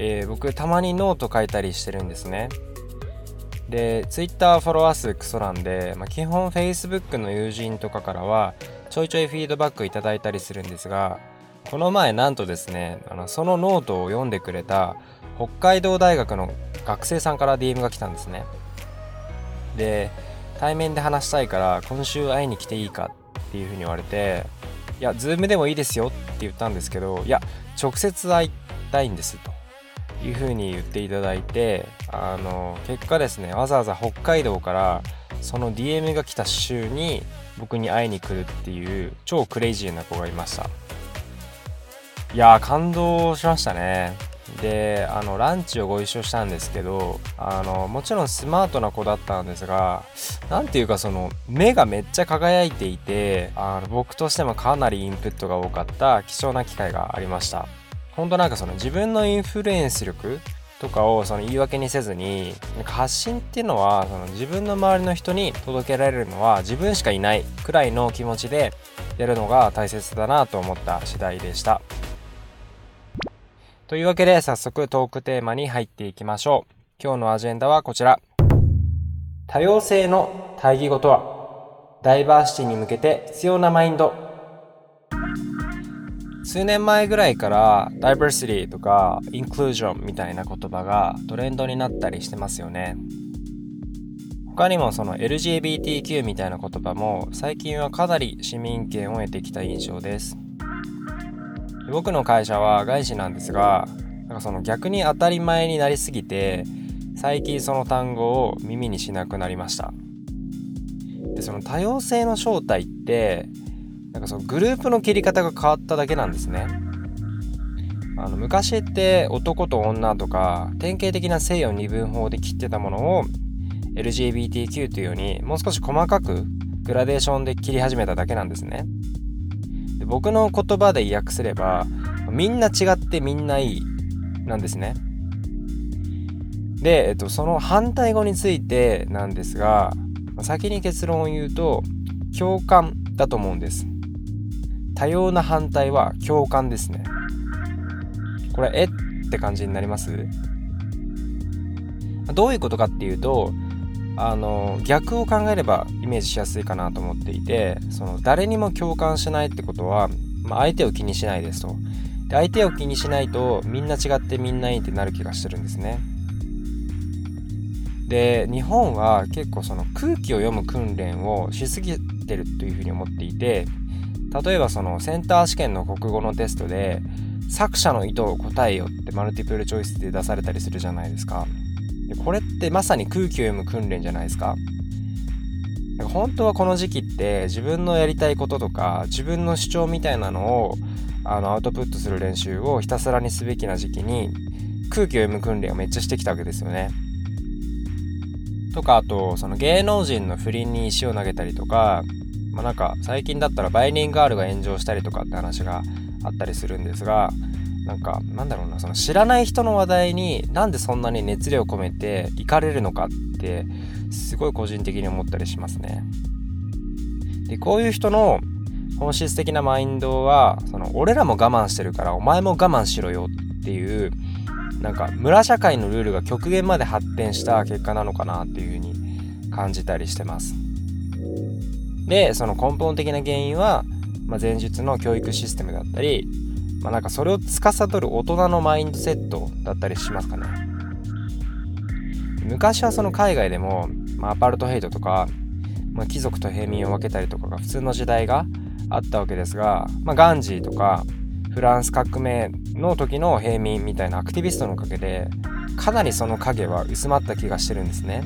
えー、僕たまにノート書いたりしてるんですね。で Twitter フォロワー数クソなんで、まあ、基本 Facebook の友人とかからはちょいちょいフィードバックいただいたりするんですがこの前なんとですねあのそのノートを読んでくれた北海道大学の学生さんから DM が来たんですね。で対面で話したいから今週会いに来ていいかっていうふうに言われていやズームでもいいですよって言ったんですけどいや直接会いたいんですと。いうふうに言っていただいてあの結果ですねわざわざ北海道からその DM が来た週に僕に会いに来るっていう超クレイジーな子がいました。いやー感動しましたね。であのランチをご一緒したんですけどあのもちろんスマートな子だったんですが何ていうかその目がめっちゃ輝いていてあの僕としてもかなりインプットが多かった貴重な機会がありました。本当なんかその自分のインフルエンス力とかをその言い訳にせずに発信っていうのはその自分の周りの人に届けられるのは自分しかいないくらいの気持ちでやるのが大切だなと思った次第でした。というわけで早速トークテーマに入っていきましょう。今日のアジェンダはこちら。多様性の対義語とはダイバーシティに向けて必要なマインド数年前ぐらいからダイバーシティとかインクルージョンみたいな言葉がトレンドになったりしてますよね。他にもその LGBTQ みたいな言葉も最近はかなり市民権を得てきた印象です。僕の会社は外資なんですがなんかその逆に当たり前になりすぎて最近その単語を耳にしなくなりました。でその多様性の正体ってなんかそのグループの切り方が変わっただけなんですね。あの昔って男と女とか典型的な性を二分法で切ってたものを LGBTQ というようにもう少し細かくグラデーションで切り始めただけなんですね。で僕の言葉で訳すればみんな違ってみんないいなんですね。で、えっと、その反対語についてなんですが先に結論を言うと共感だと思うんです。多様な反対は共感ですね。これえ？って感じになります？どういうことかっていうとあの逆を考えればイメージしやすいかなと思っていてその誰にも共感しないってことは、まあ、相手を気にしないですと。で相手を気にしないとみんな違ってみんないいってなる気がしてるんですね。で日本は結構その空気を読む訓練をしすぎてるというふうに思っていて例えばそのセンター試験の国語のテストで作者の意図を答えよってマルティプルチョイスで出されたりするじゃないですかでこれってまさに空気を読む訓練じゃないですか本当はこの時期って自分のやりたいこととか自分の主張みたいなのをあのアウトプットする練習をひたすらにすべきな時期に空気を読む訓練をめっちゃしてきたわけですよね。とかあとその芸能人の不倫に石を投げたりとかまあ、なんか最近だったらバイリンガールが炎上したりとかって話があったりするんですがなんかなんだろうなその知らない人の話題になんでそんなに熱量を込めて行かれるのかってすごい個人的に思ったりしますね。でこういう人の本質的なマインドはその俺らも我慢してるからお前も我慢しろよっていうなんか村社会のルールが極限まで発展した結果なのかなっていうふうに感じたりしてます。でその根本的な原因は、まあ、前述の教育システムだったり、まあ、なんかそれを司る大人のマインドセットだったりしますかね昔はその海外でも、まあ、アパルトヘイトとか、まあ、貴族と平民を分けたりとかが普通の時代があったわけですが、まあ、ガンジーとかフランス革命の時の平民みたいなアクティビストのおかげでかなりその影は薄まった気がしてるんですね。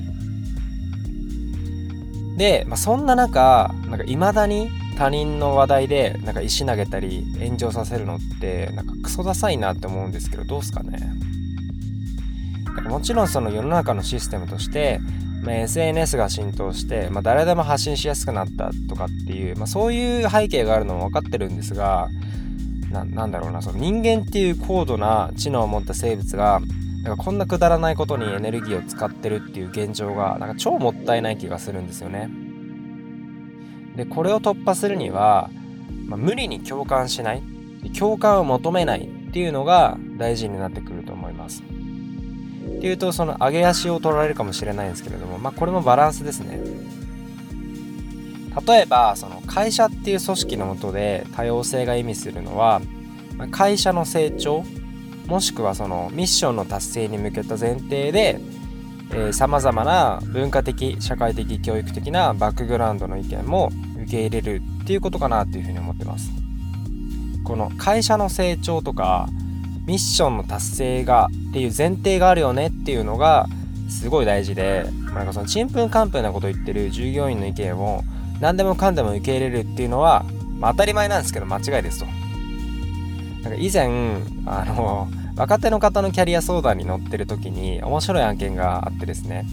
で、まあ、そんな中なんか未だに他人の話題でなんか石投げたり炎上させるのってなんかクソダサいなって思うんですけどどうすかね？もちろんその世の中のシステムとして、まあ、SNS が浸透して、まあ、誰でも発信しやすくなったとかっていう、まあ、そういう背景があるのも分かってるんですがななんだろうなその人間っていう高度な知能を持った生物がなんかこんなくだらないことにエネルギーを使ってるっていう現状がなんか超もったいない気がするんですよね。でこれを突破するには、まあ、無理に共感しない共感を求めないっていうのが大事になってくると思います。っていうとその上げ足を取られるかもしれないんですけれども、まあ、これもバランスですね。例えばその会社っていう組織のもとで多様性が意味するのは会社の成長もしくはそのミッションの達成に向けた前提でさまざまな文化的社会的教育的なバックグラウンドの意見も受け入れるっていうことかなっていうふうに思ってます。この会社の成長とかミッションの達成がっていう前提があるよねっていうのがすごい大事でなんかそのちんぷんかんぷんなこと言ってる従業員の意見を何でもかんでも受け入れるっていうのは、まあ、当たり前なんですけど間違いですと。なんか以前あの 若手の方のキャリア相談に乗ってる時に面白い案件があってですね。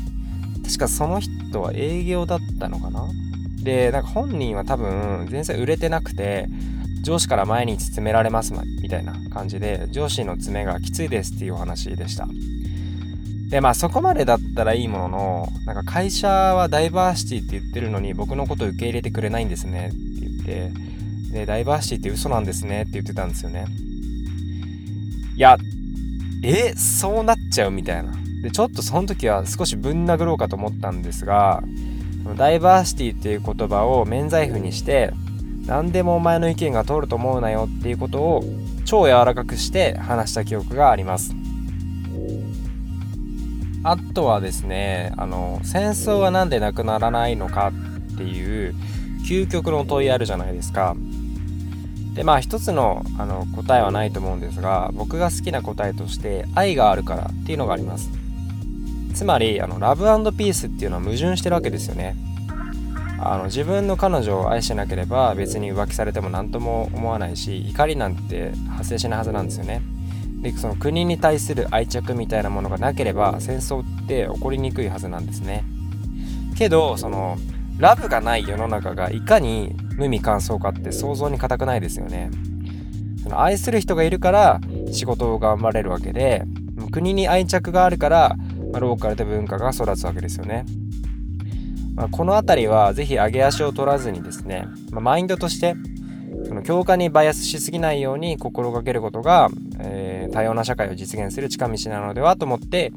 確かその人は営業だったのかな？でなんか本人は多分全然売れてなくて上司から毎日詰められますみたいな感じで上司の詰めがきついですっていうお話でした。でまあそこまでだったらいいもののなんか会社はダイバーシティって言ってるのに僕のこと受け入れてくれないんですねって言ってでダイバーシティって嘘なんですねって言ってたんですよね。いやえそうなっちゃうみたいな。でちょっとその時は少しぶん殴ろうかと思ったんですがダイバーシティっていう言葉を免罪符にして何でもお前の意見が通ると思うなよっていうことを超柔らかくして話した記憶があります。あとはですねあの戦争は何でなくならないのかっていう究極の問いあるじゃないですか。でまあ一つのあの答えはないと思うんですが僕が好きな答えとして愛があるからっていうのがあります。つまりあのラブピースっていうのは矛盾してるわけですよね。あの自分の彼女を愛してなければ別に浮気されても何とも思わないし怒りなんて発生しないはずなんですよね。でその国に対する愛着みたいなものがなければ戦争って起こりにくいはずなんですね。けどそのラブがない世の中がいかに無味乾燥かって想像に難くないですよね。その愛する人がいるから仕事を頑張れるわけで国に愛着があるから、ま、ローカルで文化が育つわけですよね。まあ、この辺りはぜひ上げ足を取らずにですね、まあ、マインドとしてその強化にバイアスしすぎないように心がけることが、えー、多様な社会を実現する近道なのではと思って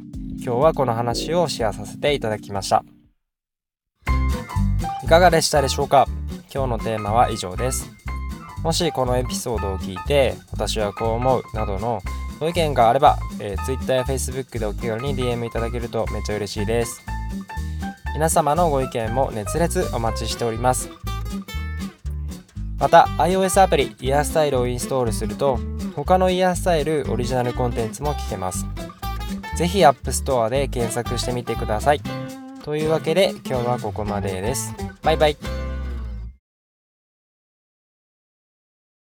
今日はこの話をシェアさせていただきました。いかがでしたでしょうか？今日のテーマは以上です。もしこのエピソードを聞いて私はこう思うなどのご意見があれば、えー、Twitter や Facebook でお気軽に DM いただけるとめっちゃ嬉しいです。皆様のご意見も熱烈お待ちしております。また iOS アプリイヤースタイルをインストールすると他のイヤースタイルオリジナルコンテンツも聞けます。ぜひ App Store で検索してみてください。というわけで今日はここまでです。バイバイ